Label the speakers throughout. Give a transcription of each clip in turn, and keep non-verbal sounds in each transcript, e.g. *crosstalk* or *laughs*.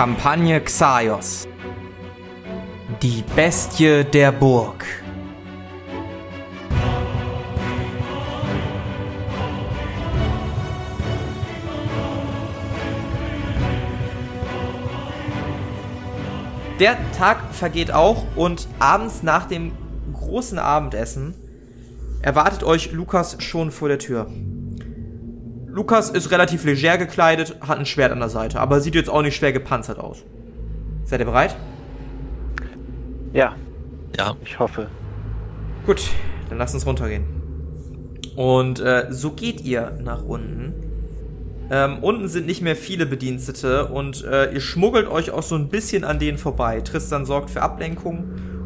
Speaker 1: Kampagne Xaios. Die Bestie der Burg. Der Tag vergeht auch und abends nach dem großen Abendessen erwartet euch Lukas schon vor der Tür. Lukas ist relativ leger gekleidet, hat ein Schwert an der Seite, aber sieht jetzt auch nicht schwer gepanzert aus. Seid ihr bereit?
Speaker 2: Ja.
Speaker 3: Ja.
Speaker 2: Ich hoffe.
Speaker 1: Gut, dann lasst uns runtergehen. Und äh, so geht ihr nach unten. Ähm, unten sind nicht mehr viele Bedienstete und äh, ihr schmuggelt euch auch so ein bisschen an denen vorbei. Tristan sorgt für Ablenkung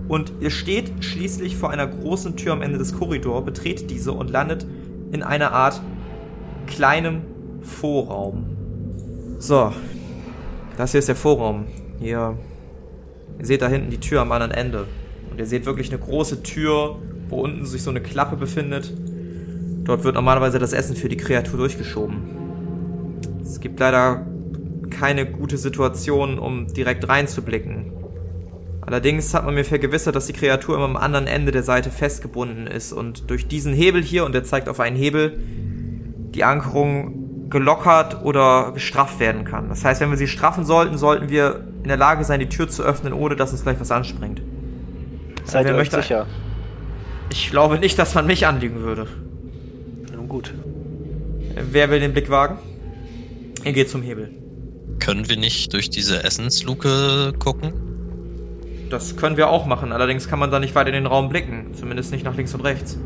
Speaker 1: und ihr steht schließlich vor einer großen Tür am Ende des Korridors, betretet diese und landet in einer Art kleinem Vorraum. So, das hier ist der Vorraum. Hier, ihr seht da hinten die Tür am anderen Ende. Und ihr seht wirklich eine große Tür, wo unten sich so eine Klappe befindet. Dort wird normalerweise das Essen für die Kreatur durchgeschoben. Es gibt leider keine gute Situation, um direkt reinzublicken. Allerdings hat man mir vergewissert, dass die Kreatur immer am anderen Ende der Seite festgebunden ist und durch diesen Hebel hier, und der zeigt auf einen Hebel, die Ankerung gelockert oder gestrafft werden kann. Das heißt, wenn wir sie straffen sollten, sollten wir in der Lage sein, die Tür zu öffnen, ohne dass uns gleich was anspringt.
Speaker 2: Seid
Speaker 1: Wer
Speaker 2: ihr euch sicher?
Speaker 1: Ich glaube nicht, dass man mich anlügen würde.
Speaker 2: Nun gut.
Speaker 1: Wer will den Blick wagen? Ihr geht zum Hebel.
Speaker 3: Können wir nicht durch diese Essensluke gucken?
Speaker 1: Das können wir auch machen, allerdings kann man da nicht weit in den Raum blicken. Zumindest nicht nach links und rechts.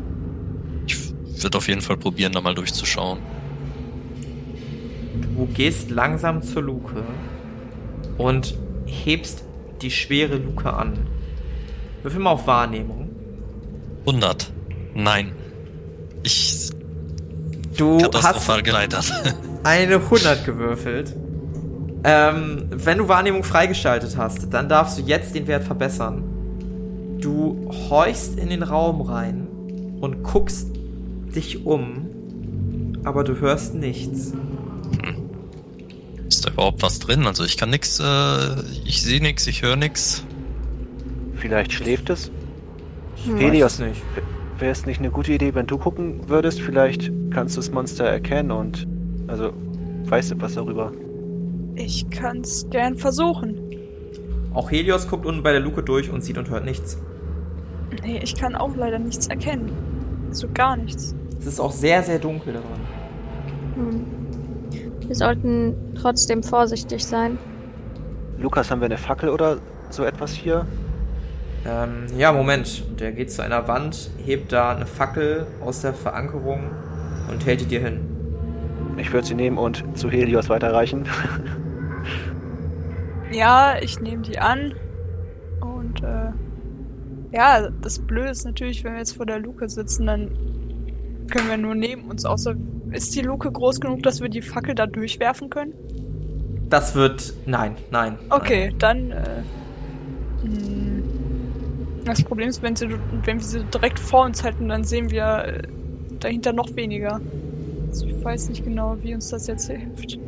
Speaker 3: Ich würde auf jeden Fall probieren, da mal durchzuschauen.
Speaker 1: Du gehst langsam zur Luke und hebst die schwere Luke an. Würfel mal auf Wahrnehmung.
Speaker 3: 100. Nein. Ich
Speaker 1: Du hast
Speaker 3: geleitet. *laughs*
Speaker 1: eine 100 gewürfelt. Ähm, wenn du Wahrnehmung freigeschaltet hast, dann darfst du jetzt den Wert verbessern. Du horchst in den Raum rein und guckst dich um, aber du hörst nichts.
Speaker 3: Ist da überhaupt was drin? Also ich kann nix, äh, ich sehe nix, ich höre nix.
Speaker 2: Vielleicht schläft es? Helios,
Speaker 1: nicht.
Speaker 2: wäre es nicht eine gute Idee, wenn du gucken würdest? Vielleicht kannst du das Monster erkennen und also weißt du was darüber.
Speaker 4: Ich kann's gern versuchen.
Speaker 1: Auch Helios guckt unten bei der Luke durch und sieht und hört nichts.
Speaker 4: Nee, ich kann auch leider nichts erkennen. So gar nichts.
Speaker 1: Es ist auch sehr, sehr dunkel daran.
Speaker 5: Hm. Wir sollten trotzdem vorsichtig sein.
Speaker 2: Lukas, haben wir eine Fackel oder so etwas hier?
Speaker 1: Ähm, ja, Moment. Der geht zu einer Wand, hebt da eine Fackel aus der Verankerung und hält die dir hin.
Speaker 2: Ich würde sie nehmen und zu Helios weiterreichen. *laughs*
Speaker 4: Ja, ich nehme die an. Ja, das Blöde ist natürlich, wenn wir jetzt vor der Luke sitzen, dann können wir nur neben uns. Außer ist die Luke groß genug, dass wir die Fackel da durchwerfen können?
Speaker 1: Das wird. Nein, nein.
Speaker 4: Okay, dann. Äh, mh. das Problem ist, wenn, sie, wenn wir sie direkt vor uns halten, dann sehen wir äh, dahinter noch weniger. Also ich weiß nicht genau, wie uns das jetzt hilft.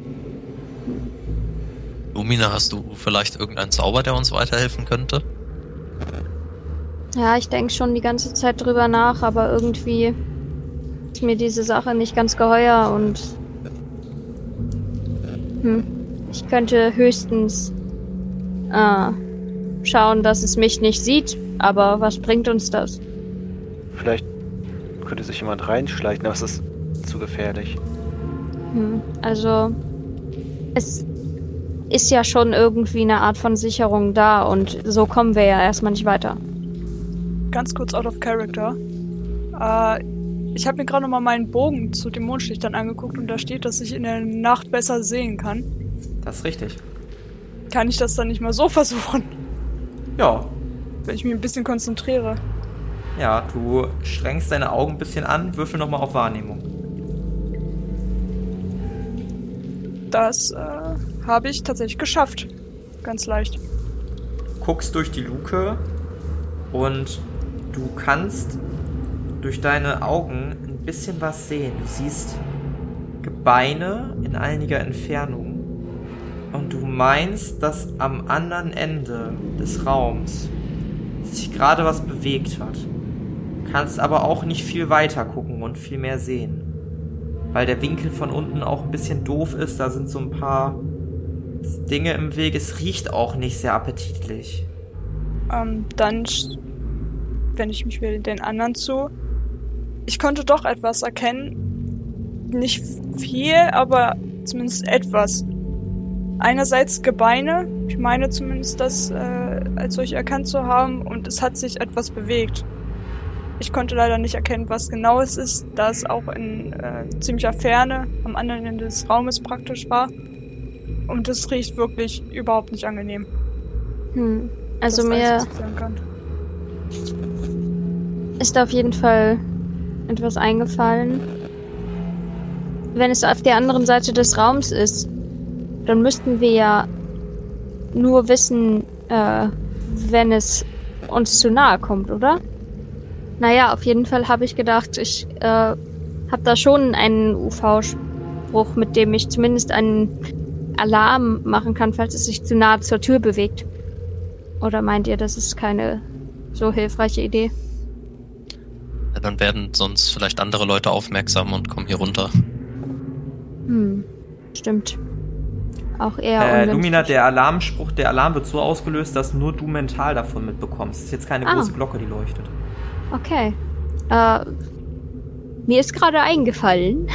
Speaker 3: Lumina, hast du vielleicht irgendeinen Zauber, der uns weiterhelfen könnte?
Speaker 5: Ja, ich denke schon die ganze Zeit drüber nach, aber irgendwie ist mir diese Sache nicht ganz geheuer und hm, ich könnte höchstens äh, schauen, dass es mich nicht sieht, aber was bringt uns das?
Speaker 2: Vielleicht könnte sich jemand reinschleichen, aber es ist zu gefährlich.
Speaker 5: Hm, also es ist ja schon irgendwie eine Art von Sicherung da und so kommen wir ja erstmal nicht weiter.
Speaker 4: Ganz kurz out of character. Äh, ich habe mir gerade noch mal meinen Bogen zu den Mondschlichtern angeguckt und da steht, dass ich in der Nacht besser sehen kann.
Speaker 1: Das ist richtig.
Speaker 4: Kann ich das dann nicht mal so *laughs* versuchen,
Speaker 1: Ja.
Speaker 4: wenn ich mich ein bisschen konzentriere?
Speaker 1: Ja, du strengst deine Augen ein bisschen an, würfel nochmal auf Wahrnehmung.
Speaker 4: Das äh, habe ich tatsächlich geschafft. Ganz leicht.
Speaker 1: guckst durch die Luke und du kannst durch deine Augen ein bisschen was sehen. Du siehst Gebeine in einiger Entfernung und du meinst, dass am anderen Ende des Raums sich gerade was bewegt hat. Kannst aber auch nicht viel weiter gucken und viel mehr sehen. Weil der Winkel von unten auch ein bisschen doof ist, da sind so ein paar Dinge im Weg. Es riecht auch nicht sehr appetitlich.
Speaker 4: Ähm, dann wende ich mich wieder den anderen zu. Ich konnte doch etwas erkennen. Nicht viel, aber zumindest etwas. Einerseits Gebeine. Ich meine zumindest das äh, als solche erkannt zu haben. Und es hat sich etwas bewegt. Ich konnte leider nicht erkennen, was genau es ist, da es auch in äh, ziemlicher Ferne am anderen Ende des Raumes praktisch war. Und es riecht wirklich überhaupt nicht angenehm.
Speaker 5: Hm. Also
Speaker 4: Das
Speaker 5: mir
Speaker 4: alles,
Speaker 5: ist auf jeden Fall etwas eingefallen. Wenn es auf der anderen Seite des Raums ist, dann müssten wir ja nur wissen, äh, wenn es uns zu nahe kommt, oder? Naja, auf jeden Fall habe ich gedacht, ich äh, habe da schon einen UV-Spruch, mit dem ich zumindest einen Alarm machen kann, falls es sich zu nahe zur Tür bewegt. Oder meint ihr, das ist keine so hilfreiche Idee?
Speaker 3: Dann werden sonst vielleicht andere Leute aufmerksam und kommen hier runter.
Speaker 5: Hm, stimmt. Auch eher
Speaker 1: Äh. Lumina, der Alarmspruch, der Alarm wird so ausgelöst, dass nur du mental davon mitbekommst. Es ist jetzt keine
Speaker 5: Ah.
Speaker 1: große Glocke, die leuchtet.
Speaker 5: Okay. Äh, mir ist gerade eingefallen,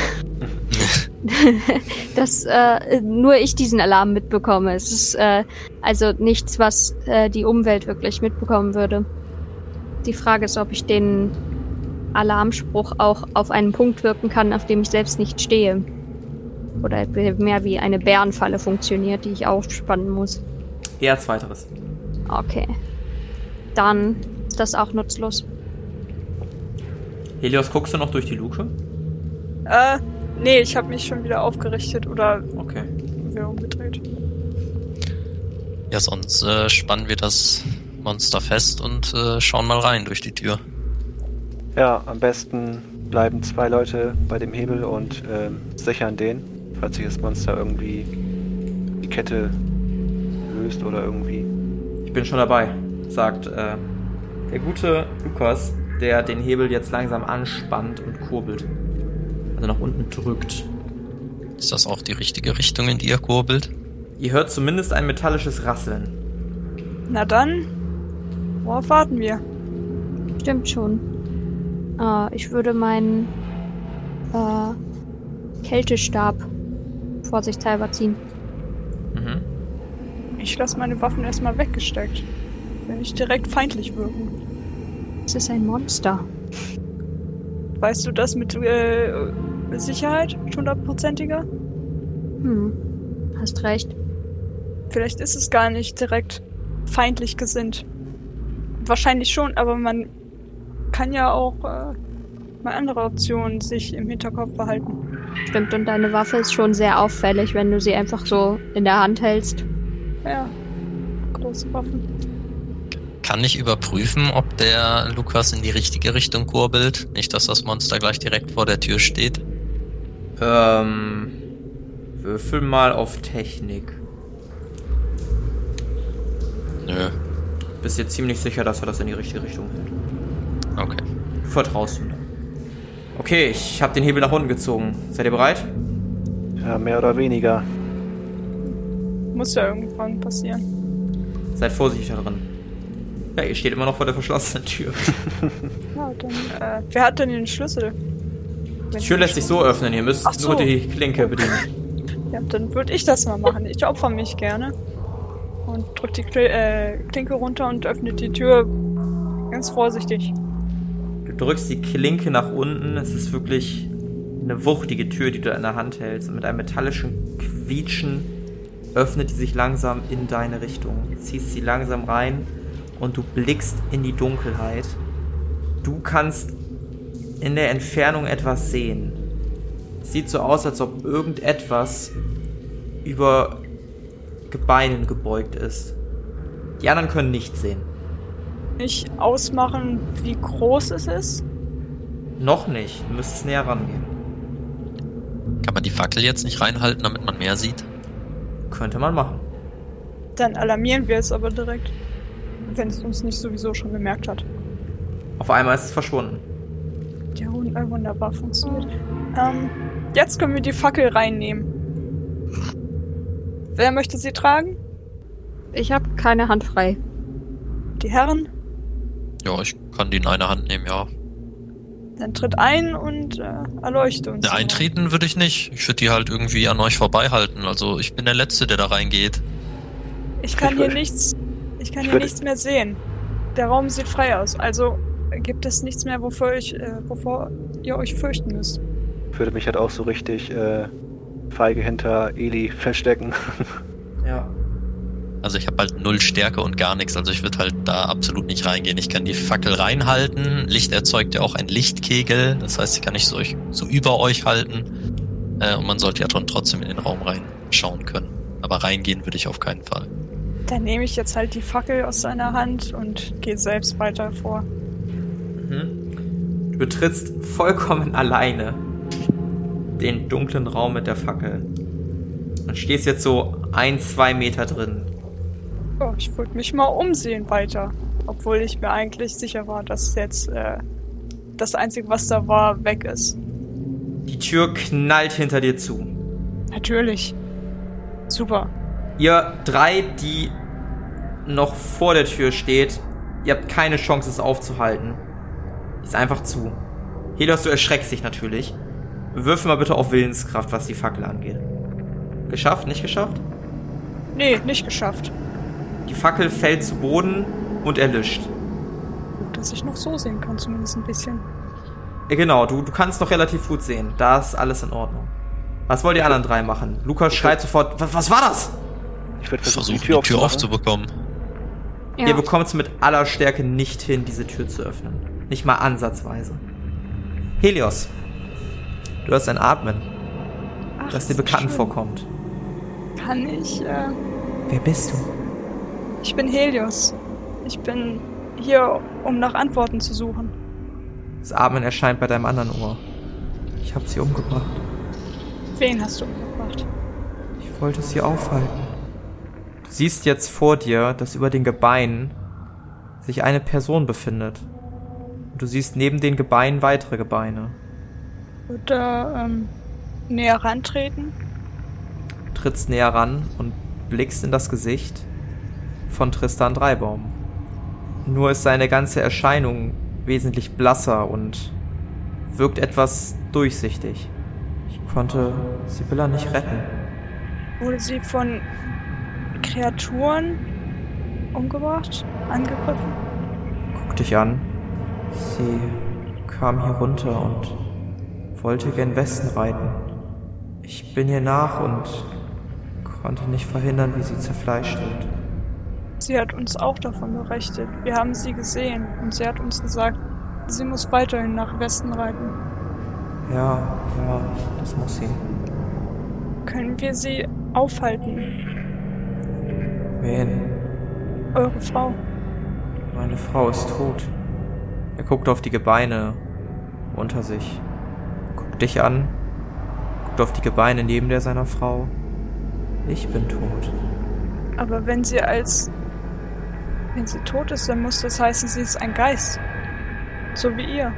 Speaker 5: *laughs* dass äh, nur ich diesen Alarm mitbekomme. Es ist äh, also nichts, was äh, die Umwelt wirklich mitbekommen würde. Die Frage ist, ob ich den Alarmspruch auch auf einen Punkt wirken kann, auf dem ich selbst nicht stehe. Oder mehr wie eine Bärenfalle funktioniert, die ich aufspannen muss.
Speaker 1: Eher zweiteres.
Speaker 5: Okay. Dann ist das auch nutzlos.
Speaker 1: Helios, guckst du noch durch die Luke?
Speaker 4: Äh, nee, ich habe mich schon wieder aufgerichtet oder
Speaker 1: Okay.
Speaker 4: wieder umgedreht.
Speaker 3: Ja, sonst äh, spannen wir das Monster fest und äh, schauen mal rein durch die Tür.
Speaker 2: Ja, am besten bleiben zwei Leute bei dem Hebel und ähm, sichern den, falls sich das Monster irgendwie die Kette löst oder irgendwie.
Speaker 1: Ich bin schon dabei, sagt äh, der gute Lukas, der den Hebel jetzt langsam anspannt und kurbelt. Also nach unten drückt.
Speaker 3: Ist das auch die richtige Richtung, in die ihr kurbelt?
Speaker 1: Ihr hört zumindest ein metallisches Rasseln.
Speaker 4: Na dann, worauf warten wir?
Speaker 5: Stimmt schon. Äh, ich würde meinen äh, Kältestab vorsichtshalber ziehen.
Speaker 1: Mhm.
Speaker 4: Ich lasse meine Waffen erstmal weggesteckt. Will nicht direkt feindlich wirken.
Speaker 5: Es ist ein Monster.
Speaker 4: Weißt du das mit äh, Sicherheit? Hundertprozentiger?
Speaker 5: Hm. Hast recht.
Speaker 4: Vielleicht ist es gar nicht direkt feindlich gesinnt. Wahrscheinlich schon, aber man kann ja auch äh, mal andere Optionen sich im Hinterkopf behalten.
Speaker 5: Stimmt, und deine Waffe ist schon sehr auffällig, wenn du sie einfach so in der Hand hältst.
Speaker 4: Ja, große Waffen.
Speaker 3: Kann ich überprüfen, ob der Lukas in die richtige Richtung kurbelt? Nicht, dass das Monster gleich direkt vor der Tür steht.
Speaker 1: Ähm, würfel mal auf Technik.
Speaker 3: Nö.
Speaker 1: Bist dir ziemlich sicher, dass er das in die richtige Richtung hält.
Speaker 3: Okay.
Speaker 1: Du vertraust ihm. da. Okay, ich habe den Hebel nach unten gezogen. Seid ihr bereit?
Speaker 2: Ja, mehr oder weniger.
Speaker 4: Muss ja irgendwann passieren.
Speaker 1: Seid vorsichtig da drin. Ja, ihr steht immer noch vor der verschlossenen Tür. *laughs*
Speaker 4: Ja, dann, äh, wer hat denn den Schlüssel?
Speaker 1: Die Tür lässt sich so öffnen, ihr müsst
Speaker 4: Ach so.
Speaker 1: nur die Klinke bedienen.
Speaker 4: Ja, dann würde ich das mal machen. Ich opfer mich gerne. Und drück die Kl äh, Klinke runter und öffne die Tür ganz vorsichtig.
Speaker 1: Drückst die Klinke nach unten. Es ist wirklich eine wuchtige Tür, die du in der Hand hältst. Und mit einem metallischen Quietschen öffnet die sich langsam in deine Richtung. Ziehst sie langsam rein und du blickst in die Dunkelheit. Du kannst in der Entfernung etwas sehen. Es sieht so aus, als ob irgendetwas über Gebeinen gebeugt ist. Die anderen können nichts sehen.
Speaker 4: Nicht ausmachen, wie groß es ist.
Speaker 1: Noch nicht. Du müsstest näher rangehen.
Speaker 3: Kann man die Fackel jetzt nicht reinhalten, damit man mehr sieht?
Speaker 1: Könnte man machen.
Speaker 4: Dann alarmieren wir es aber direkt. Wenn es uns nicht sowieso schon bemerkt hat.
Speaker 1: Auf einmal ist es verschwunden.
Speaker 4: Ja, wun- äh, wunderbar funktioniert. Ähm, jetzt können wir die Fackel reinnehmen. Wer möchte sie tragen?
Speaker 5: Ich habe keine Hand frei.
Speaker 4: Die Herren?
Speaker 3: Ja, ich kann die in eine Hand nehmen, ja.
Speaker 4: Dann tritt ein und äh, erleuchte uns.
Speaker 3: Der Eintreten würde ich nicht. Ich würde die halt irgendwie an euch vorbeihalten. Also ich bin der Letzte, der da reingeht.
Speaker 4: Ich kann
Speaker 2: Ich
Speaker 4: hier nichts. Ich kann
Speaker 2: ich
Speaker 4: hier nichts mehr sehen. Der Raum sieht frei aus. Also gibt es nichts mehr, wovor, ich, äh, wovor ihr euch fürchten müsst.
Speaker 2: Ich würde mich halt auch so richtig äh, feige hinter Eli verstecken.
Speaker 1: Ja.
Speaker 3: Also ich habe halt null Stärke und gar nichts. Also ich würde halt da absolut nicht reingehen. Ich kann die Fackel reinhalten. Licht erzeugt ja auch ein Lichtkegel. Das heißt, ich kann nicht so, so über euch halten. Äh, und man sollte ja dann trotzdem in den Raum reinschauen können. Aber reingehen würde ich auf keinen Fall.
Speaker 4: Dann nehme ich jetzt halt die Fackel aus seiner Hand und gehe selbst weiter vor.
Speaker 1: Mhm. Du betrittst vollkommen alleine den dunklen Raum mit der Fackel. Und stehst jetzt so ein, zwei Meter drin.
Speaker 4: Oh, ich wollte mich mal umsehen weiter. Obwohl ich mir eigentlich sicher war, dass jetzt äh, das Einzige, was da war, weg ist.
Speaker 1: Die Tür knallt hinter dir zu.
Speaker 4: Natürlich. Super.
Speaker 1: Ihr drei, die noch vor der Tür steht, ihr habt keine Chance, es aufzuhalten. Ist einfach zu. Helios, du erschreckst dich natürlich. Würfel mal bitte auf Willenskraft, was die Fackel angeht. Geschafft? Nicht geschafft?
Speaker 4: Nee, nicht geschafft.
Speaker 1: Die Fackel fällt zu Boden und erlischt.
Speaker 4: Gut, dass ich noch so sehen kann, zumindest ein bisschen.
Speaker 1: Ja, genau, du, du kannst noch relativ gut sehen. Da ist alles in Ordnung. Was wollen die anderen drei machen? Lukas schreit sofort, was, was war das?
Speaker 2: Ich würde versuchen,
Speaker 3: versuche
Speaker 2: die Tür,
Speaker 3: aufzubekommen.
Speaker 5: Ja.
Speaker 1: Ihr bekommt es mit aller Stärke nicht hin, diese Tür zu öffnen. Nicht mal ansatzweise. Helios, du hast ein Atmen,
Speaker 4: Ach,
Speaker 1: das dir
Speaker 4: ist
Speaker 1: bekannt
Speaker 4: schön.
Speaker 1: vorkommt.
Speaker 4: Kann ich, äh,
Speaker 1: Wer bist du?
Speaker 4: Ich bin Helios. Ich bin hier, um nach Antworten zu suchen.
Speaker 1: Das Atmen erscheint bei deinem anderen Ohr. Ich habe sie umgebracht.
Speaker 4: Wen hast du umgebracht?
Speaker 1: Ich wollte sie aufhalten. Du siehst jetzt vor dir, dass über den Gebeinen sich eine Person befindet. Und du siehst neben den Gebeinen weitere Gebeine.
Speaker 4: Wird er, ähm, näher rantreten?
Speaker 1: trittst näher ran und blickst in das Gesicht von Tristan Dreibaum. Nur ist seine ganze Erscheinung wesentlich blasser und wirkt etwas durchsichtig. Ich konnte Sibylla nicht retten.
Speaker 4: Wurde sie von Kreaturen umgebracht? Angegriffen?
Speaker 1: Guck dich an. Sie kam hier runter und wollte gen Westen reiten. Ich bin ihr nach und konnte nicht verhindern, wie sie zerfleischt wird.
Speaker 4: Sie hat uns auch davon berichtet. Wir haben sie gesehen und sie hat uns gesagt, sie muss weiterhin nach Westen reiten.
Speaker 1: Ja, ja, das muss sie.
Speaker 4: Können wir sie aufhalten?
Speaker 1: Wen?
Speaker 4: Eure Frau?
Speaker 1: Meine Frau ist tot. Er guckt auf die Gebeine unter sich. Guckt dich an. Guckt auf die Gebeine neben der seiner Frau. Ich bin tot.
Speaker 4: Aber wenn sie als... Wenn sie tot ist, dann muss das heißen, sie ist ein Geist. So wie ihr.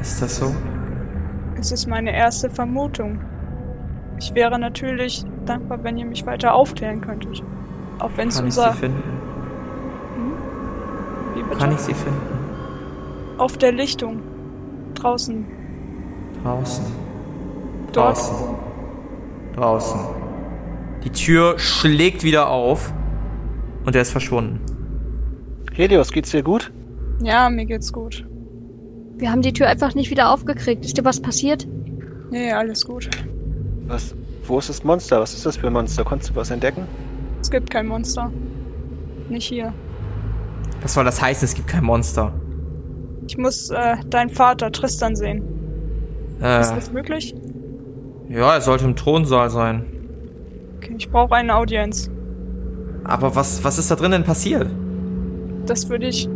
Speaker 1: Ist das so?
Speaker 4: Es ist meine erste Vermutung. Ich wäre natürlich dankbar, wenn ihr mich weiter aufklären könntet. Auch wenn es
Speaker 1: Kann ich
Speaker 4: unser...
Speaker 1: sie finden?
Speaker 4: Wie bitte?
Speaker 1: Kann ich sie finden?
Speaker 4: Auf der Lichtung. Draußen.
Speaker 1: Draußen.
Speaker 4: Dort.
Speaker 1: Draußen. Draußen. Die Tür schlägt wieder auf und er ist verschwunden.
Speaker 2: Helios, geht's dir gut?
Speaker 4: Ja, mir geht's gut.
Speaker 5: Wir haben die Tür einfach nicht wieder aufgekriegt. Ist dir was passiert?
Speaker 4: Nee, alles gut.
Speaker 2: Was, wo ist das Monster? Was ist das für ein Monster? Konntest du was entdecken?
Speaker 4: Es gibt kein Monster. Nicht hier.
Speaker 1: Was soll das heißen, es gibt kein Monster?
Speaker 4: Ich muss äh, deinen Vater Tristan sehen.
Speaker 1: Äh,
Speaker 4: Ist das möglich?
Speaker 1: ja, er sollte im Thronsaal sein.
Speaker 4: Okay, ich brauche eine Audienz.
Speaker 1: Aber was, was ist da drinnen passiert?
Speaker 4: Das würde ich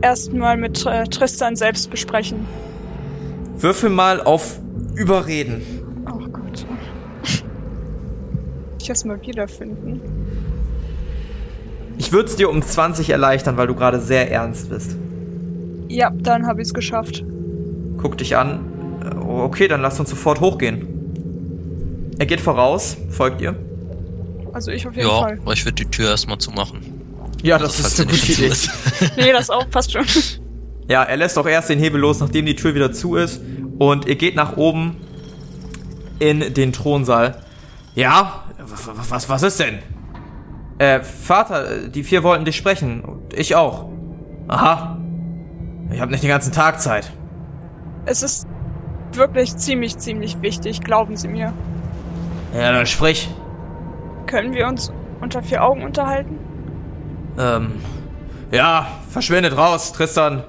Speaker 4: erstmal mit äh, Tristan selbst besprechen.
Speaker 1: Würfel mal auf Überreden.
Speaker 4: Oh Gott. Ich erst mal wiederfinden.
Speaker 1: Ich würde es dir um 20 erleichtern, weil du gerade sehr ernst bist.
Speaker 4: Ja, dann habe ich es geschafft.
Speaker 1: Guck dich an. Äh, Okay, dann lass uns sofort hochgehen. Er geht voraus. Folgt ihr?
Speaker 4: Also ich auf jeden
Speaker 3: Ja,
Speaker 4: Fall.
Speaker 3: aber ich würde die Tür erstmal zumachen.
Speaker 1: Ja,
Speaker 3: Also, falls sie nicht schon zu ist.
Speaker 4: Nee, das auch, passt schon.
Speaker 1: Ja, er lässt auch erst den Hebel los, nachdem die Tür wieder zu ist. Und ihr geht nach oben in den Thronsaal. Ja, was, was, was ist denn? Äh, Vater, die vier wollten dich sprechen. Und ich auch. Aha. Ich habe nicht den ganzen Tag Zeit.
Speaker 4: Es ist wirklich ziemlich, ziemlich wichtig, glauben Sie mir.
Speaker 1: Ja, dann sprich.
Speaker 4: Können wir uns unter vier Augen unterhalten?
Speaker 1: Ähm, ja, verschwindet raus, Tristan.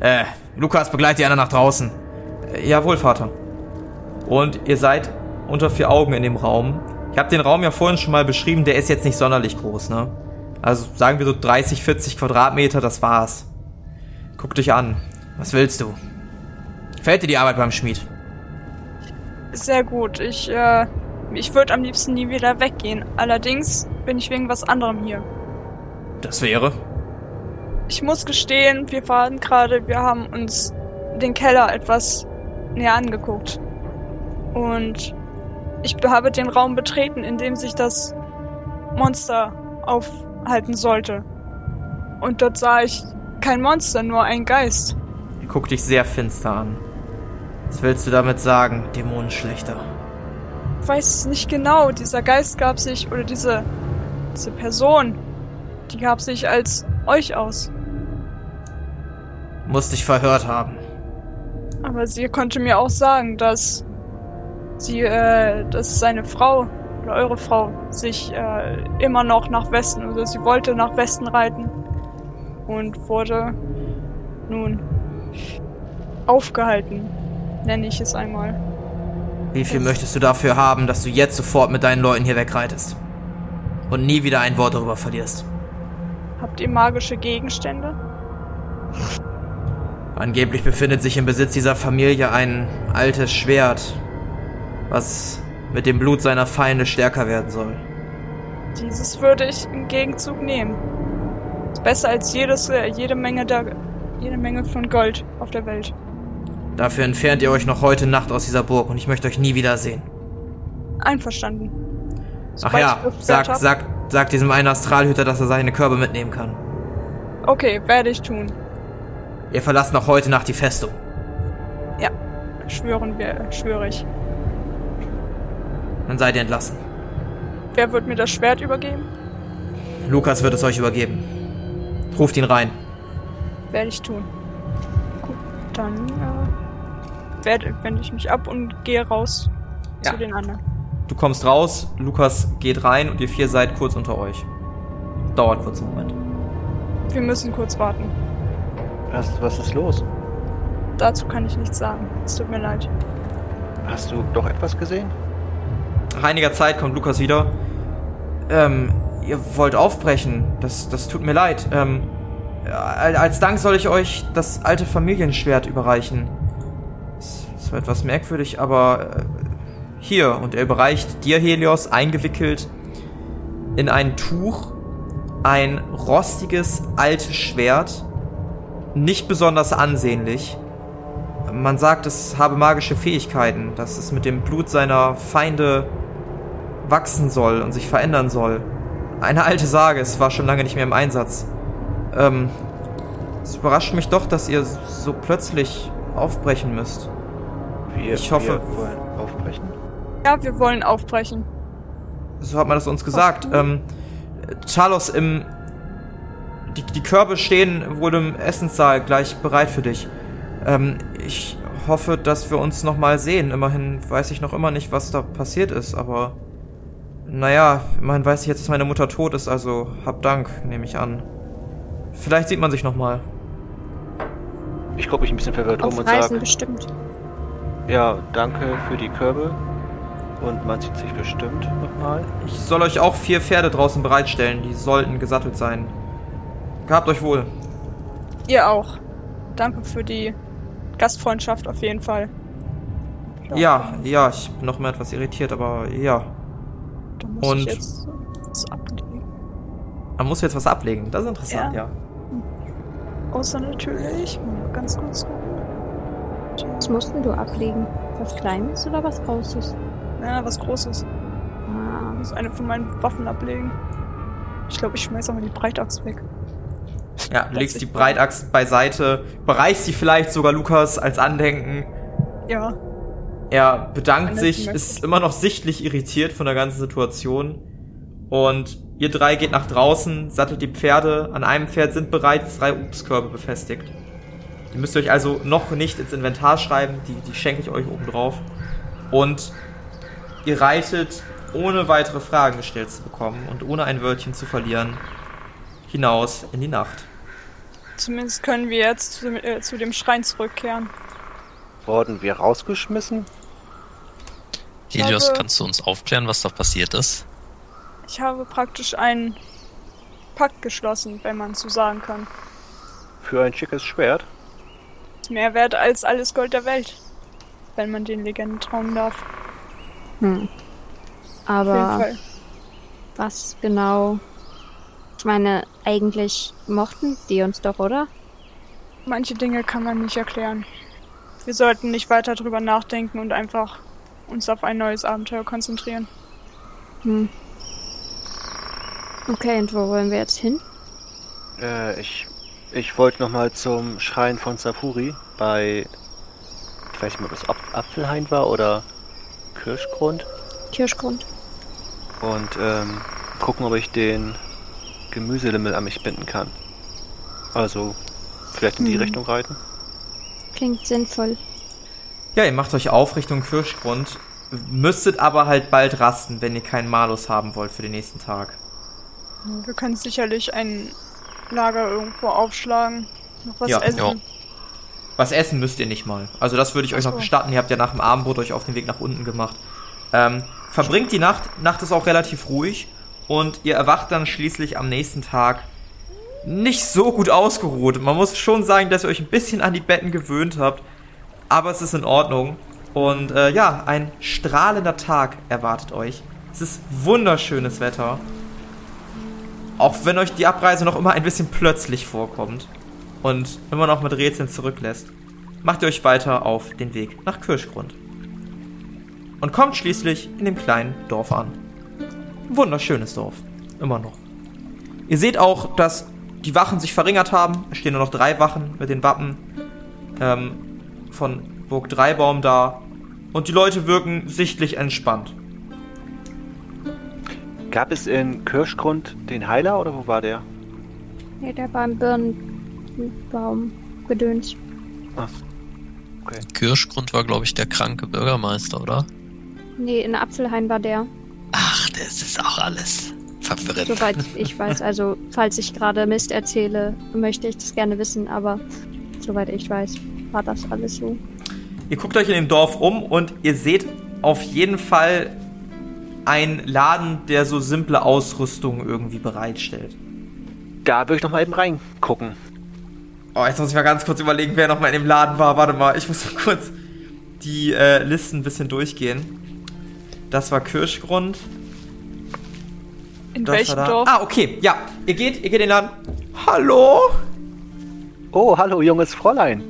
Speaker 1: Äh, Lukas begleitet die anderen nach draußen. Äh, jawohl, Vater. Und ihr seid unter vier Augen in dem Raum. Ich habe den Raum ja vorhin schon mal beschrieben, der ist jetzt nicht sonderlich groß, ne? Also sagen wir so 30, 40 Quadratmeter, das war's. Guck dich an. Was willst du? Gefällt dir die Arbeit beim Schmied?
Speaker 4: Sehr gut. Ich, äh, ich würde am liebsten nie wieder weggehen. Allerdings bin ich wegen was anderem hier.
Speaker 1: Das wäre.
Speaker 4: Ich muss gestehen, wir waren gerade, wir haben uns den Keller etwas näher angeguckt. Und ich habe den Raum betreten, in dem sich das Monster aufhalten sollte. Und dort sah ich kein Monster, nur ein Geist.
Speaker 1: Er guckt dich sehr finster an. Was willst du damit sagen, Dämonenschlechter?
Speaker 4: Ich weiß es nicht genau. Dieser Geist gab sich, oder diese, diese Person, die gab sich als euch aus.
Speaker 1: Musst dich verhört haben.
Speaker 4: Aber sie konnte mir auch sagen, dass sie, äh, dass seine Frau oder eure Frau sich äh, immer noch nach Westen, also sie wollte nach Westen reiten und wurde nun aufgehalten, nenne ich es einmal.
Speaker 1: Wie viel möchtest du dafür haben, dass du jetzt sofort mit deinen Leuten hier wegreitest? Und nie wieder ein Wort darüber verlierst.
Speaker 4: Habt ihr magische Gegenstände?
Speaker 1: Angeblich befindet sich im Besitz dieser Familie ein altes Schwert, was mit dem Blut seiner Feinde stärker werden soll.
Speaker 4: Dieses würde ich im Gegenzug nehmen. Ist besser als jedes, äh, jede Menge der, jede Menge von Gold auf der Welt.
Speaker 1: Dafür entfernt ihr euch noch heute Nacht aus dieser Burg und ich möchte euch nie wiedersehen.
Speaker 4: Einverstanden.
Speaker 1: Ach
Speaker 4: Sobald
Speaker 1: ja,
Speaker 4: ich das Schwert
Speaker 1: sag, diesem einen Astralhüter, dass er seine Körbe mitnehmen kann.
Speaker 4: Okay, werde ich tun.
Speaker 1: Ihr verlasst noch heute Nacht die Festung.
Speaker 4: Ja, schwören wir, schwöre ich.
Speaker 1: Dann seid ihr entlassen.
Speaker 4: Wer wird mir das Schwert übergeben?
Speaker 1: Lukas wird es euch übergeben. Ruft ihn rein.
Speaker 4: Werde ich tun. Gut, dann äh, werde, wende ich mich ab und gehe raus
Speaker 1: Ja.
Speaker 4: zu den anderen.
Speaker 1: Du kommst raus, Lukas geht rein und ihr vier seid kurz unter euch. Dauert kurz einen Moment.
Speaker 4: Wir müssen kurz warten.
Speaker 2: Was, was ist los?
Speaker 4: Dazu kann ich nichts sagen. Es tut mir leid.
Speaker 2: Hast du doch etwas gesehen?
Speaker 1: Nach einiger Zeit kommt Lukas wieder. Ähm, ihr wollt aufbrechen. Das, das tut mir leid. Ähm, al- als Dank soll ich euch das alte Familienschwert überreichen. Das ist zwar etwas merkwürdig, aber äh, hier. Und er überreicht dir, Helios, eingewickelt in ein Tuch, ein rostiges, altes Schwert. Nicht besonders ansehnlich. Man sagt, es habe magische Fähigkeiten, dass es mit dem Blut seiner Feinde wachsen soll und sich verändern soll. Eine alte Sage, es war schon lange nicht mehr im Einsatz. Ähm, es überrascht mich doch, dass ihr so plötzlich aufbrechen müsst.
Speaker 2: Wir,
Speaker 1: Ich hoffe-
Speaker 2: wir wollen.
Speaker 4: Ja, wir wollen aufbrechen.
Speaker 1: So hat man das uns gesagt. Ähm, Charlos, im, die, die Körbe stehen wohl im Essenssaal gleich bereit für dich. Ähm, ich hoffe, dass wir uns nochmal sehen. Immerhin weiß ich noch immer nicht, was da passiert ist, aber. Naja, immerhin weiß ich jetzt, dass meine Mutter tot ist, also hab Dank, nehme ich an. Vielleicht sieht man sich nochmal.
Speaker 2: Ich gucke mich ein bisschen verwirrt um
Speaker 5: Auf
Speaker 2: und
Speaker 5: Reisen
Speaker 2: sage,
Speaker 5: bestimmt.
Speaker 2: ja, danke für die Körbe. Und man sieht sich bestimmt nochmal.
Speaker 1: Ich soll euch auch vier Pferde draußen bereitstellen, die sollten gesattelt sein. Gehabt euch wohl.
Speaker 4: Ihr auch. Danke für die Gastfreundschaft auf jeden Fall.
Speaker 1: Ja, ja, ich bin noch mal etwas irritiert, aber ja.
Speaker 4: Da muss
Speaker 1: Und-
Speaker 4: ich jetzt was ablegen.
Speaker 1: Man muss jetzt was ablegen. Das ist interessant, ja.
Speaker 4: Außer natürlich, ganz kurz gucken.
Speaker 5: Was mussten du ablegen? Was Kleines oder was Großes?
Speaker 4: Ja, was Großes.
Speaker 5: Ah,
Speaker 4: Ich muss eine von meinen Waffen ablegen. Ich glaube, ich schmeiß aber die Breitachs weg.
Speaker 1: Ja, du legst die Breitaxt beiseite, bereichst sie vielleicht sogar Lukas als Andenken.
Speaker 4: Ja,
Speaker 1: Er bedankt
Speaker 4: Alles
Speaker 1: sich, ist immer noch sichtlich irritiert von der ganzen Situation. Und ihr drei geht nach draußen, sattelt die Pferde. An einem Pferd sind bereits drei Obstkörbe befestigt. Die müsst ihr euch also noch nicht ins Inventar schreiben, die, die schenke ich euch oben drauf. Und ihr reitet, ohne weitere Fragen gestellt zu bekommen und ohne ein Wörtchen zu verlieren, hinaus in die Nacht.
Speaker 4: zumindest können wir jetzt zu, äh, zu dem Schrein zurückkehren.
Speaker 2: Wurden wir rausgeschmissen?
Speaker 3: Helios,
Speaker 4: glaube-
Speaker 3: kannst du uns aufklären, was da passiert ist?
Speaker 4: Ich habe praktisch einen Pakt geschlossen, wenn man so sagen kann.
Speaker 2: Für ein schickes Schwert?
Speaker 4: Ist mehr wert als alles Gold der Welt. Wenn man den Legenden trauen darf.
Speaker 5: Hm.
Speaker 4: Auf jeden
Speaker 5: Aber
Speaker 4: Fall.
Speaker 5: was genau? Ich meine, eigentlich mochten die uns doch, oder?
Speaker 4: Manche Dinge kann man nicht erklären. Wir sollten nicht weiter drüber nachdenken und einfach uns auf ein neues Abenteuer konzentrieren.
Speaker 5: Hm. Okay, und wo wollen wir jetzt hin?
Speaker 2: Äh, ich, ich wollte nochmal zum Schrein von Sapuri bei, ich weiß nicht mehr, ob es Ap- Apfelhain war oder Kirschgrund.
Speaker 5: Kirschgrund.
Speaker 2: Und ähm, gucken, ob ich den Gemüselimmel an mich binden kann. Also, vielleicht in die
Speaker 5: Hm.
Speaker 2: Richtung reiten.
Speaker 5: Klingt sinnvoll.
Speaker 1: Ja, ihr macht euch auf Richtung Kirschgrund, müsstet aber halt bald rasten, wenn ihr keinen Malus haben wollt für den nächsten Tag.
Speaker 4: Wir können sicherlich ein Lager irgendwo aufschlagen. Noch was
Speaker 1: Ja.
Speaker 4: essen.
Speaker 3: Ja.
Speaker 1: Was essen müsst ihr nicht mal. Also das würde ich euch noch gestatten. Ihr habt ja nach dem Abendbrot euch auf den Weg nach unten gemacht. Ähm, verbringt die Nacht. Nacht ist auch relativ ruhig. Und ihr erwacht dann schließlich am nächsten Tag nicht so gut ausgeruht. Man muss schon sagen, dass ihr euch ein bisschen an die Betten gewöhnt habt. Aber es ist in Ordnung. Und äh, ja, ein strahlender Tag erwartet euch. Es ist wunderschönes Wetter. Auch wenn euch die Abreise noch immer ein bisschen plötzlich vorkommt und immer noch mit Rätseln zurücklässt, macht ihr euch weiter auf den Weg nach Kirschgrund. Und kommt schließlich in dem kleinen Dorf an. Wunderschönes Dorf. Immer noch. Ihr seht auch, dass die Wachen sich verringert haben. Es stehen nur noch drei Wachen mit den Wappen ähm, von Burg Dreibaum da. Und die Leute wirken sichtlich entspannt.
Speaker 2: Gab es in Kirschgrund den Heiler oder wo war der?
Speaker 5: Nee, der war im Birnenbaum gedöns.
Speaker 2: Ach, okay.
Speaker 3: Kirschgrund war, glaube ich, der kranke Bürgermeister, oder?
Speaker 5: Nee, in Apfelhain war der.
Speaker 3: Ach, das ist auch alles verwirrend.
Speaker 5: Soweit *laughs* ich weiß. Also, falls ich gerade Mist erzähle, möchte ich das gerne wissen, aber soweit ich weiß, war das alles so.
Speaker 1: Ihr guckt euch in dem Dorf um und ihr seht auf jeden Fall einen Laden, der so simple Ausrüstung irgendwie bereitstellt.
Speaker 2: Da würde ich noch mal eben reingucken.
Speaker 1: Oh, jetzt muss ich mal ganz kurz überlegen, wer noch mal in dem Laden war. Warte mal, ich muss mal kurz die äh, Listen ein bisschen durchgehen. Das war Kirschgrund.
Speaker 4: In
Speaker 1: Das
Speaker 4: welchem. Dorf?
Speaker 1: Ah, okay, ja. Ihr geht, ihr geht in den Laden. Hallo?
Speaker 2: Oh, hallo, junges Fräulein.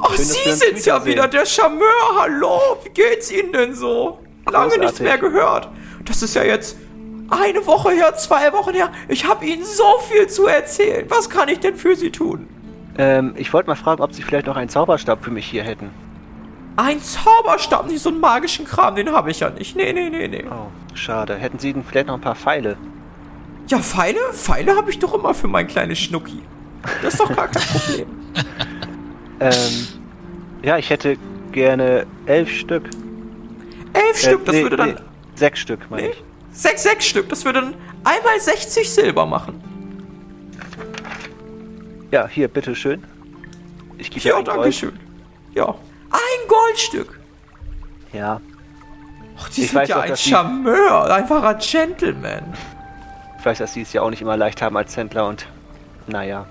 Speaker 1: Oh,
Speaker 2: Schön,
Speaker 1: Sie sind's ja wieder, der Charmeur. Hallo, wie geht's Ihnen denn so? Lange nichts
Speaker 2: Großartig.
Speaker 1: mehr gehört. Das ist ja jetzt eine Woche her, zwei Wochen her. Ich habe Ihnen so viel zu erzählen. Was kann ich denn für Sie tun?
Speaker 2: Ähm, ich wollte mal fragen, ob Sie vielleicht noch einen Zauberstab für mich hier hätten.
Speaker 1: Ein Zauberstab, nicht so einen magischen Kram, den habe ich ja nicht. Nee, nee, nee, nee.
Speaker 2: Oh, schade. Hätten Sie denn vielleicht noch ein paar Pfeile?
Speaker 1: Ja, Pfeile? Pfeile habe ich doch immer für mein kleines Schnucki. Das ist doch gar kein Problem. *laughs* *laughs*
Speaker 2: Ähm, Ja, ich hätte gerne elf Stück.
Speaker 1: Elf
Speaker 2: Äh,
Speaker 1: Stück, das
Speaker 2: nee,
Speaker 1: würde dann.
Speaker 2: nee, sechs Stück, meine
Speaker 1: Nee,
Speaker 2: ich.
Speaker 1: sechs, sechs Stück, das würde dann einmal 60 Silber machen.
Speaker 2: Ja, hier, bitteschön. Ich gebe dir
Speaker 1: Ja,
Speaker 2: ein
Speaker 1: danke
Speaker 2: Gold.
Speaker 1: schön. Ja. Ein Goldstück.
Speaker 2: Ja,
Speaker 1: Ach, die
Speaker 2: Ich
Speaker 1: sind
Speaker 2: weiß
Speaker 1: ja
Speaker 2: doch,
Speaker 1: ein
Speaker 2: dass die-
Speaker 1: Charmeur, einfach ein Gentleman.
Speaker 2: ich weiß, dass die es ja auch nicht immer leicht haben als Händler und naja.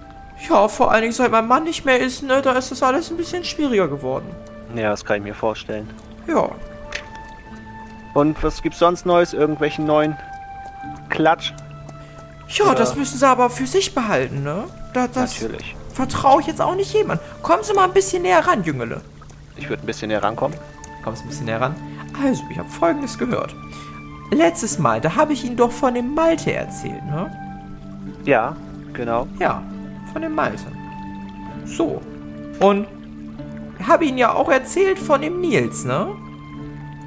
Speaker 1: Ja, vor allen Dingen, seit mein Mann nicht mehr ist, ne, da ist das alles ein bisschen schwieriger geworden.
Speaker 2: Ja, das kann ich mir vorstellen.
Speaker 1: Ja.
Speaker 2: Und was gibt's sonst Neues? Irgendwelchen neuen Klatsch?
Speaker 1: Ja,
Speaker 2: Ja.
Speaker 1: das müssen sie aber für sich behalten, ne? Da, das
Speaker 2: Natürlich.
Speaker 1: vertraue ich jetzt auch nicht jemand. Kommen Sie mal ein bisschen näher ran, Jüngele.
Speaker 2: Ich würde ein bisschen näher rankommen.
Speaker 1: Kommst ein bisschen näher ran. Also, ich habe Folgendes gehört. Letztes Mal, da habe ich Ihnen doch von dem Malte erzählt, ne?
Speaker 2: Ja, genau.
Speaker 1: Ja, von dem Malte. So. Und habe Ihnen ja auch erzählt von dem Nils, ne?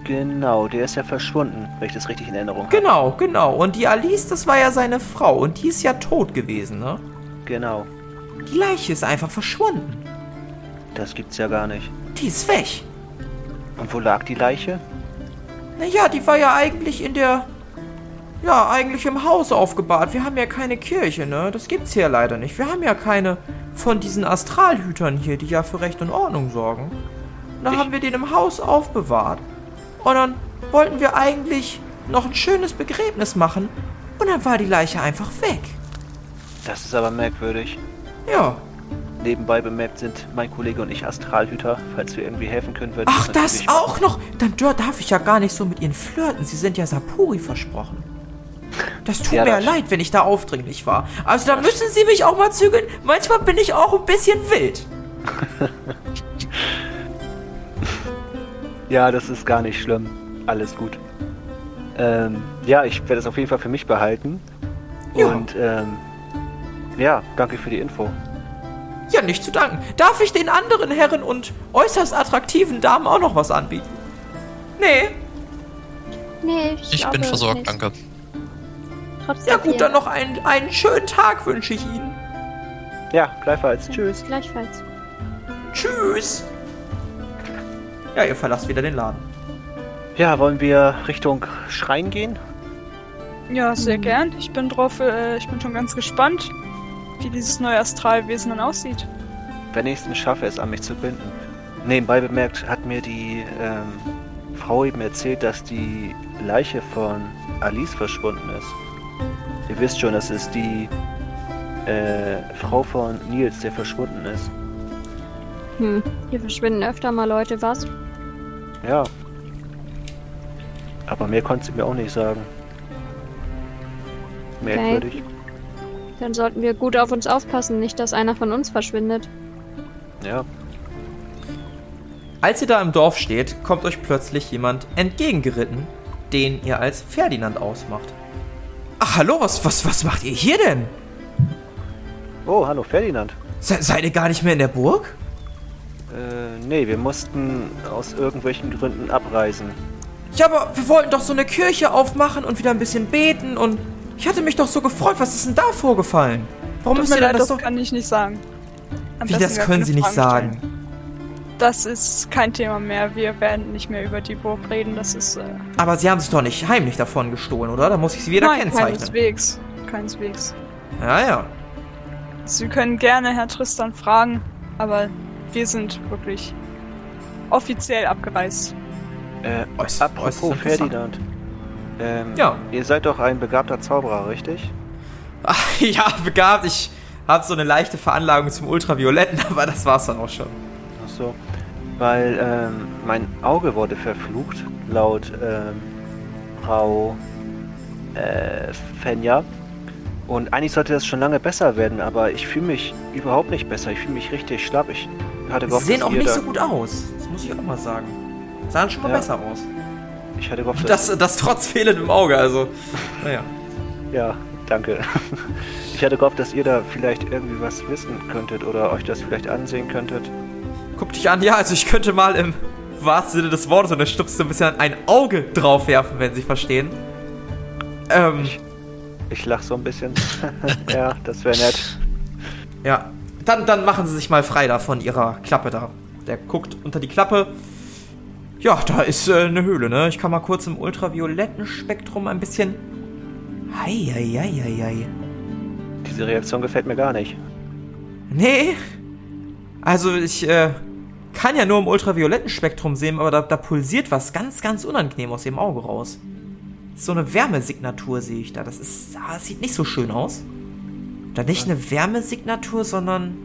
Speaker 2: Genau, der ist ja verschwunden, wenn ich das richtig in Erinnerung habe.
Speaker 1: Genau, genau. Und die Alice, das war ja seine Frau. Und die ist ja tot gewesen, ne?
Speaker 2: Genau.
Speaker 1: Die Leiche ist einfach verschwunden.
Speaker 2: Das gibt's ja gar nicht.
Speaker 1: Die ist weg.
Speaker 2: Und wo lag die Leiche?
Speaker 1: Naja, die war ja eigentlich in der. Ja, eigentlich im Haus aufgebahrt. Wir haben ja keine Kirche, ne? Das gibt's hier leider nicht. Wir haben ja keine von diesen Astralhütern hier, die ja für Recht und Ordnung sorgen. Da
Speaker 2: Ich-
Speaker 1: haben wir den im Haus aufbewahrt. Und dann wollten wir eigentlich noch ein schönes Begräbnis machen. Und dann war die Leiche einfach weg.
Speaker 2: Das ist aber merkwürdig.
Speaker 1: Ja.
Speaker 2: Nebenbei bemerkt sind mein Kollege und ich Astralhüter. Falls wir irgendwie helfen können, würden wir
Speaker 1: Ach, das auch noch? Dann darf ich ja gar nicht so mit Ihnen flirten. Sie sind ja Sapuri versprochen. Das tut
Speaker 2: Ja,
Speaker 1: mir
Speaker 2: das-
Speaker 1: leid, wenn ich da aufdringlich war. Also da müssen Sie mich auch mal zügeln. Manchmal bin ich auch ein bisschen wild. *laughs*
Speaker 2: Ja, das ist gar nicht schlimm. Alles gut. Ähm, ja, ich werde es auf jeden Fall für mich behalten.
Speaker 1: Ja.
Speaker 2: Und ähm, ja, danke für die Info.
Speaker 1: Ja, nicht zu danken. Darf ich den anderen Herren und äußerst attraktiven Damen auch noch was anbieten? Nee.
Speaker 5: Nee, ich,
Speaker 3: Ich bin versorgt,
Speaker 5: nicht.
Speaker 3: danke.
Speaker 5: Trotzdem
Speaker 1: Ja gut, dann noch einen, einen schönen Tag wünsche ich Ihnen.
Speaker 2: Ja, gleichfalls. Tschüss.
Speaker 5: Gleichfalls.
Speaker 1: Tschüss. Ja, ihr verlasst wieder den Laden.
Speaker 2: Ja, wollen wir Richtung Schrein gehen?
Speaker 4: Ja, sehr gern. Ich bin drauf, äh, ich bin schon ganz gespannt, wie dieses neue Astralwesen dann aussieht.
Speaker 2: Wenn ich es schaffe, es an mich zu binden. Nebenbei bemerkt hat mir die ähm, Frau eben erzählt, dass die Leiche von Alice verschwunden ist. Ihr wisst schon, das ist die äh, Frau von Nils, der verschwunden ist.
Speaker 5: Hm. Hier verschwinden öfter mal Leute, was?
Speaker 2: Ja. Aber mehr konnte sie mir auch nicht sagen. Merkwürdig.
Speaker 5: Dann sollten wir gut auf uns aufpassen, nicht, dass einer von uns verschwindet.
Speaker 2: Ja.
Speaker 1: Als ihr da im Dorf steht, kommt euch plötzlich jemand entgegengeritten, den ihr als Ferdinand ausmacht. Ach, hallo, was, was, was macht ihr hier denn?
Speaker 2: Oh, hallo Ferdinand.
Speaker 1: Se seid ihr gar nicht mehr in der Burg?
Speaker 2: Äh, nee, wir mussten aus irgendwelchen Gründen abreisen.
Speaker 1: Ja, aber wir wollten doch so eine Kirche aufmachen und wieder ein bisschen beten und ich hatte mich doch so gefreut. Was ist denn da vorgefallen? Warum
Speaker 4: Tut
Speaker 1: müsst
Speaker 4: mir leid,
Speaker 1: das
Speaker 4: das
Speaker 1: doch...
Speaker 4: kann ich nicht sagen. Am
Speaker 1: Wie, das können Sie nicht
Speaker 4: Fragen
Speaker 1: sagen.
Speaker 4: stellen. Das ist kein Thema mehr. Wir werden nicht mehr über die Burg reden. Das ist. Äh,
Speaker 1: Aber Sie haben sich doch nicht heimlich davon gestohlen, oder? Da muss ich Sie wieder
Speaker 4: nein,
Speaker 1: kennzeichnen.
Speaker 4: keineswegs. Keineswegs.
Speaker 1: Ja, ja.
Speaker 4: Sie können gerne Herr Tristan fragen, aber wir sind wirklich offiziell abgereist.
Speaker 2: Äh,
Speaker 1: Äuß- äußerst
Speaker 2: apropos
Speaker 1: interessant.
Speaker 2: Ferdinand. Ähm,
Speaker 1: Ja.
Speaker 2: Ihr seid doch ein begabter Zauberer, richtig?
Speaker 1: Ach, *laughs* ja, begabt. Ich habe so eine leichte Veranlagung zum Ultravioletten, *laughs* aber das war's dann auch schon.
Speaker 2: Ach so. Weil ähm, mein Auge wurde verflucht, laut ähm, Frau äh, Fenja. Und eigentlich sollte das schon lange besser werden, aber ich fühle mich überhaupt nicht besser. Ich fühle mich richtig schlapp. Ich hatte
Speaker 1: Sie sehen auch nicht so gut aus. Das muss ich auch mal sagen. Sahen schon mal
Speaker 2: Ja.
Speaker 1: besser aus.
Speaker 2: Ich hatte gehofft, dass,
Speaker 1: Das, das trotz fehlendem Auge, also. Naja.
Speaker 2: Ja, danke. *laughs* Ich hatte gehofft, dass ihr da vielleicht irgendwie was wissen könntet oder euch das vielleicht ansehen könntet.
Speaker 1: Guck dich an, ja, also ich könnte mal im wahrsten Sinne des Wortes und da stupst du ein bisschen ein Auge drauf werfen, wenn Sie verstehen. Ähm,
Speaker 2: Ich lach so ein bisschen. *laughs* ja, das wäre nett.
Speaker 1: ja. Dann, dann machen Sie sich mal frei da von Ihrer Klappe da. Der guckt unter die Klappe. Ja, da ist äh, eine Höhle, ne? Ich kann mal kurz im ultravioletten Spektrum ein bisschen. Heieieiei.
Speaker 2: Diese Reaktion gefällt mir gar nicht.
Speaker 1: Nee. Also ich äh, kann ja nur im ultravioletten Spektrum sehen, aber da, da pulsiert was ganz, ganz unangenehm aus ihrem Auge raus. So eine Wärmesignatur sehe ich da. Das ist. Ah, das sieht nicht so schön aus. Da nicht eine Wärmesignatur, sondern.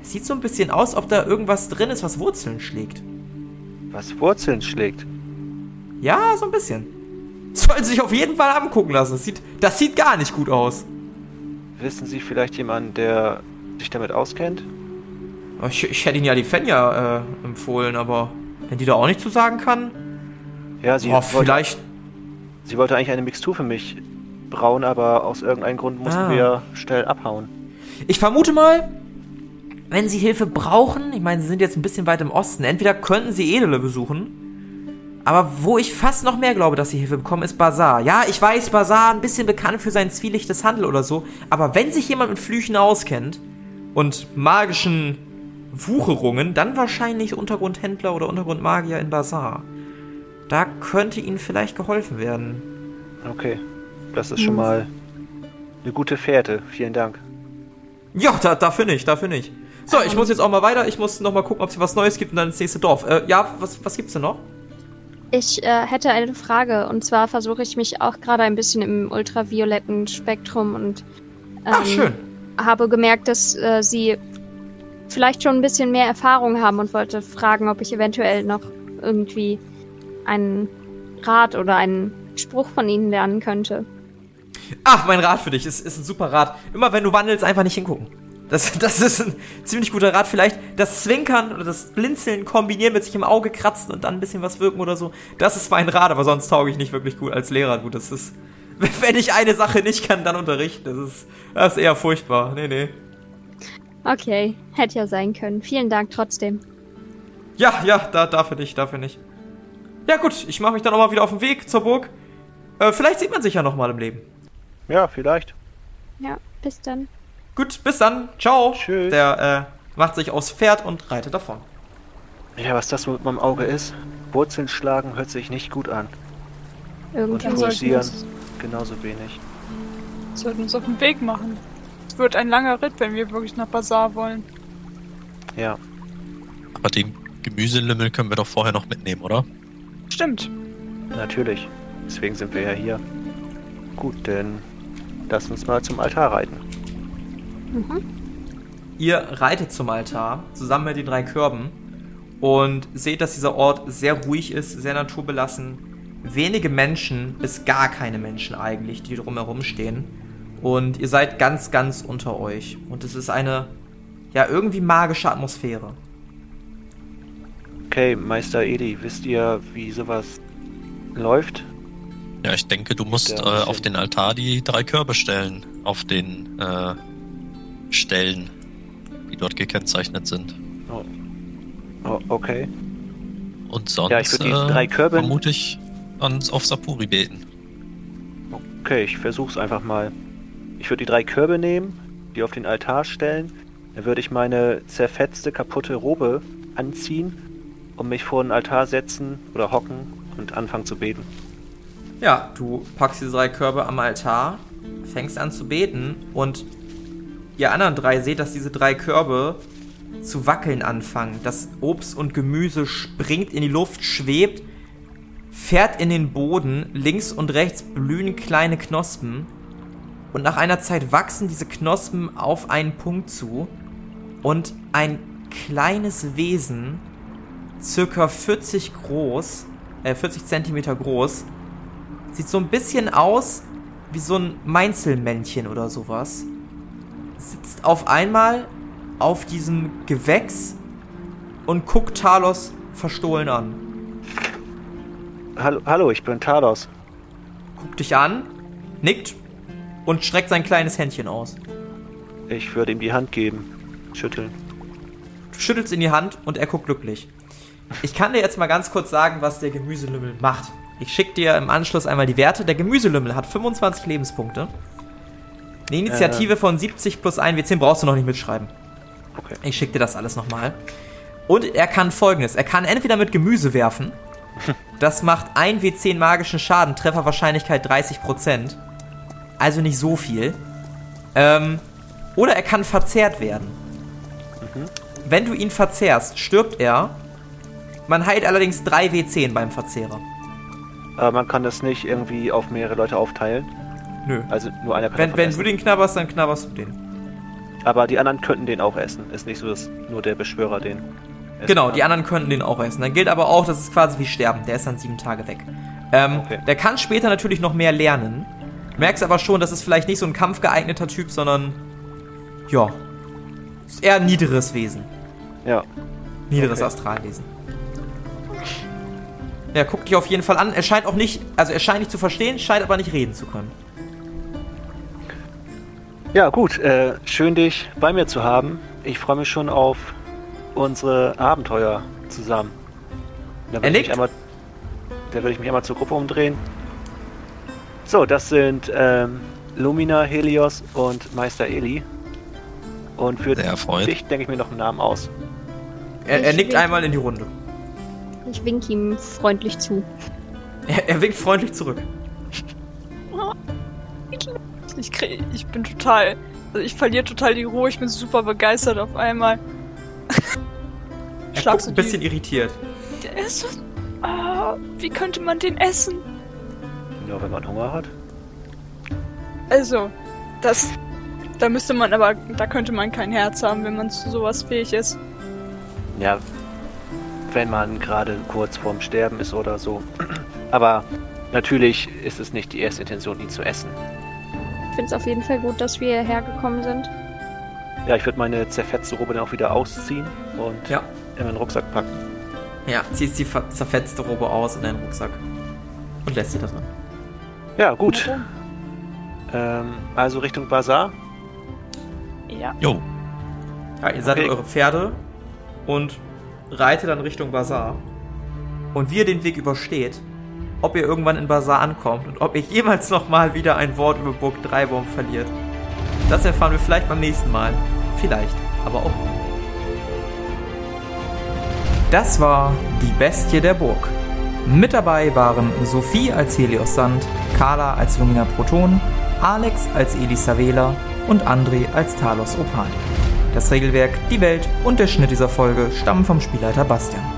Speaker 1: Es sieht so ein bisschen aus, ob da irgendwas drin ist, was Wurzeln schlägt.
Speaker 2: Was Wurzeln schlägt.
Speaker 1: Ja, so ein bisschen. Sollten sich auf jeden Fall angucken lassen. Das sieht, das sieht gar nicht gut aus.
Speaker 2: Wissen Sie vielleicht jemanden, der sich damit auskennt?
Speaker 1: Ich, ich hätte Ihnen ja die Fenja äh, empfohlen, aber wenn die da auch nicht zu sagen kann.
Speaker 2: Ja, sie
Speaker 1: Oh,
Speaker 2: wollte,
Speaker 1: vielleicht.
Speaker 2: sie wollte eigentlich eine Mixtur für mich brauen, aber aus irgendeinem Grund mussten
Speaker 1: Ah.
Speaker 2: wir schnell abhauen.
Speaker 1: Ich vermute mal, wenn Sie Hilfe brauchen, ich meine, Sie sind jetzt ein bisschen weit im Osten, entweder könnten Sie Edele besuchen, aber wo ich fast noch mehr glaube, dass Sie Hilfe bekommen, ist Bazar. Ja, ich weiß, Bazar ein bisschen bekannt für sein zwielichtes Handel oder so, aber wenn sich jemand mit Flüchen auskennt und magischen Wucherungen, dann wahrscheinlich Untergrundhändler oder Untergrundmagier in Bazar. Da könnte Ihnen vielleicht geholfen werden.
Speaker 2: Okay, das ist schon mal eine gute Fährte. Vielen Dank.
Speaker 1: Ja, da, dafür nicht, dafür nicht. So, ich muss jetzt auch mal weiter. Ich muss noch mal gucken, ob es was Neues gibt und dann ins nächste Dorf. Äh, ja, was, was gibt's denn noch?
Speaker 5: Ich äh, hätte eine Frage und zwar versuche ich mich auch gerade ein bisschen im ultravioletten Spektrum und ähm,
Speaker 1: Ach, schön.
Speaker 5: habe gemerkt, dass äh, sie vielleicht schon ein bisschen mehr Erfahrung haben und wollte fragen, ob ich eventuell noch irgendwie einen Rat oder einen Spruch von ihnen lernen könnte.
Speaker 1: Ach, mein Rat für dich ist, ist ein super Rat. Immer wenn du wandelst, einfach nicht hingucken. Das, *laughs* das ist ein ziemlich guter Rat. Vielleicht das Zwinkern oder das Blinzeln kombinieren mit sich im Auge kratzen und dann ein bisschen was wirken oder so. Das ist mein Rat, aber sonst tauge ich nicht wirklich gut als Lehrer. Gut, das ist. *laughs* Wenn ich eine Sache nicht kann, dann unterrichten. Das ist, das ist eher furchtbar. Nee, nee.
Speaker 5: Okay, hätte ja sein können. Vielen Dank trotzdem.
Speaker 1: Ja, ja, da, dafür nicht, dafür nicht. Ja, gut, ich mache mich dann auch mal wieder auf den Weg zur Burg. Äh, vielleicht sieht man sich ja nochmal im Leben.
Speaker 2: Ja, vielleicht.
Speaker 5: Ja, bis dann.
Speaker 1: Gut, bis dann. Ciao.
Speaker 2: Tschüss.
Speaker 1: Der äh, macht sich aufs Pferd und reitet davon.
Speaker 2: Ja, was das mit meinem Auge ist. Wurzeln schlagen hört sich nicht gut an.
Speaker 4: Sollten wir
Speaker 2: Pulsieren genauso wenig.
Speaker 4: sollten uns auf den Weg machen. Es wird ein langer Ritt, wenn wir wirklich nach Bazar wollen.
Speaker 2: Ja,
Speaker 3: Aber den Gemüselümmel können wir doch vorher noch mitnehmen, oder?
Speaker 4: Stimmt.
Speaker 2: natürlich. Deswegen sind wir ja hier. Gut, denn lass uns mal zum Altar reiten.
Speaker 5: Mhm.
Speaker 1: Ihr reitet zum Altar zusammen mit den drei Körben und seht, dass dieser Ort sehr ruhig ist, sehr naturbelassen. Wenige Menschen, bis gar keine Menschen eigentlich, die drumherum stehen. Und ihr seid ganz, ganz unter euch. Und es ist eine, ja, irgendwie magische Atmosphäre.
Speaker 2: Okay, Meister Edi, wisst ihr, wie sowas läuft?
Speaker 3: Ja, ich denke, du musst äh, auf den Altar die drei Körbe stellen. Auf den äh, Stellen, die dort gekennzeichnet sind.
Speaker 2: Oh, okay.
Speaker 3: Und sonst
Speaker 2: Ja, ich die
Speaker 3: äh,
Speaker 2: drei Körbe-
Speaker 3: vermute ich ans, auf Sapuri beten.
Speaker 2: Okay, ich versuch's einfach mal. Ich würde die drei Körbe nehmen, die auf den Altar stellen. Dann würde ich meine zerfetzte, kaputte Robe anziehen und mich vor den Altar setzen oder hocken und anfangen zu beten.
Speaker 1: Ja, du packst diese drei Körbe am Altar, fängst an zu beten und ihr anderen drei seht, dass diese drei Körbe zu wackeln anfangen. Das Obst und Gemüse springt in die Luft, schwebt, fährt in den Boden, links und rechts blühen kleine Knospen und nach einer Zeit wachsen diese Knospen auf einen Punkt zu und ein kleines Wesen, circa 40 groß, äh 40 Zentimeter groß, Sieht so ein bisschen aus wie so ein Meinzelmännchen oder sowas. Sitzt auf einmal auf diesem Gewächs und guckt Talos verstohlen an.
Speaker 2: Hallo, hallo ich bin Talos.
Speaker 1: Guckt dich an, nickt und streckt sein kleines Händchen aus.
Speaker 2: Ich würde ihm die Hand geben. Schütteln.
Speaker 1: Du schüttelst in die Hand und er guckt glücklich. Ich kann dir jetzt mal ganz kurz sagen, was der Gemüselümmel macht. Ich schicke dir im Anschluss einmal die Werte. Der Gemüselümmel hat 25 Lebenspunkte. Eine Initiative von 70 plus 1 W10 brauchst du noch nicht mitschreiben.
Speaker 2: Okay.
Speaker 1: Ich schicke dir das alles nochmal. Und er kann folgendes: Er kann entweder mit Gemüse werfen. *laughs* Das macht 1 W10 magischen Schaden, Trefferwahrscheinlichkeit 30%. Also nicht so viel. Ähm, oder er kann verzehrt werden. Wenn du ihn verzehrst, stirbt er. Man heilt allerdings 3 W10 beim Verzehrer.
Speaker 2: Aber man kann das nicht irgendwie auf mehrere Leute aufteilen.
Speaker 1: Nö.
Speaker 2: Also nur einer kann
Speaker 1: Wenn, wenn
Speaker 2: essen.
Speaker 1: du den knabberst, dann knabberst du den.
Speaker 2: Aber die anderen könnten den auch essen. Ist nicht so, dass nur der Beschwörer den
Speaker 1: Genau,
Speaker 2: kann.
Speaker 1: die anderen könnten den auch essen. Dann gilt aber auch, das ist quasi wie Sterben. Der ist dann sieben Tage weg. Ähm,
Speaker 2: Okay.
Speaker 1: Der kann später natürlich noch mehr lernen. Merkst aber schon, das ist vielleicht nicht so ein kampfgeeigneter Typ, sondern ja, ist eher ein niederes Wesen.
Speaker 2: Ja.
Speaker 1: Niederes
Speaker 2: Okay.
Speaker 1: Astralwesen. Ja, guck dich auf jeden Fall an. Er scheint auch nicht, also er scheint nicht zu verstehen, scheint aber nicht reden zu können.
Speaker 2: Ja, gut. Äh, schön, dich bei mir zu haben. Ich freue mich schon auf unsere Abenteuer zusammen. Da
Speaker 1: Er
Speaker 2: würde ich
Speaker 1: nickt.
Speaker 2: mich einmal, da würde ich mich einmal zur Gruppe umdrehen. So, das sind ähm, Lumina, Helios und Meister Eli. Und für dich denke ich mir noch einen Namen aus.
Speaker 1: Er, er nickt einmal in die Runde.
Speaker 5: Ich winke ihm freundlich zu.
Speaker 1: Er, er winkt freundlich zurück. *laughs*
Speaker 4: Ich, krieg, ich bin total. Also ich verliere total die Ruhe. Ich bin super begeistert auf einmal.
Speaker 1: Er
Speaker 4: Schlag
Speaker 1: guckt
Speaker 4: so
Speaker 1: ein
Speaker 4: die-
Speaker 1: bisschen irritiert.
Speaker 4: Der ist so. Ah, wie könnte man den essen?
Speaker 2: Nur wenn man Hunger hat.
Speaker 4: Also, das. Da müsste man aber. Da könnte man kein Herz haben, wenn man zu sowas fähig ist.
Speaker 2: Ja, wenn man gerade kurz vorm Sterben ist oder so. *clears throat* Aber natürlich ist es nicht die erste Intention, ihn zu essen.
Speaker 5: Ich finde es auf jeden Fall gut, dass wir hierher gekommen sind.
Speaker 2: Ja, ich würde meine zerfetzte Robe dann auch wieder ausziehen und
Speaker 1: Ja.
Speaker 2: in meinen Rucksack packen.
Speaker 1: Ja, ziehst die zerfetzte Robe aus in deinen Rucksack. Und lässt sie da drin.
Speaker 2: Ja, gut. Ähm, also Richtung Bazar.
Speaker 4: Ja.
Speaker 3: Jo,
Speaker 1: Ja, ihr sattelt
Speaker 2: Okay.
Speaker 1: eure Pferde und reitet dann Richtung Bazar. Und wie ihr den Weg übersteht, ob ihr irgendwann in Bazar ankommt und ob ihr jemals nochmal wieder ein Wort über Burg Dreibaum verliert, das erfahren wir vielleicht beim nächsten Mal. Vielleicht, aber auch. Das war die Bestie der Burg. Mit dabei waren Sophie als Helios Sand, Carla als Lumina Proton, Alex als Elisa Vela und André als Talos Opal. Das Regelwerk, die Welt und der Schnitt dieser Folge stammen vom Spielleiter Bastian.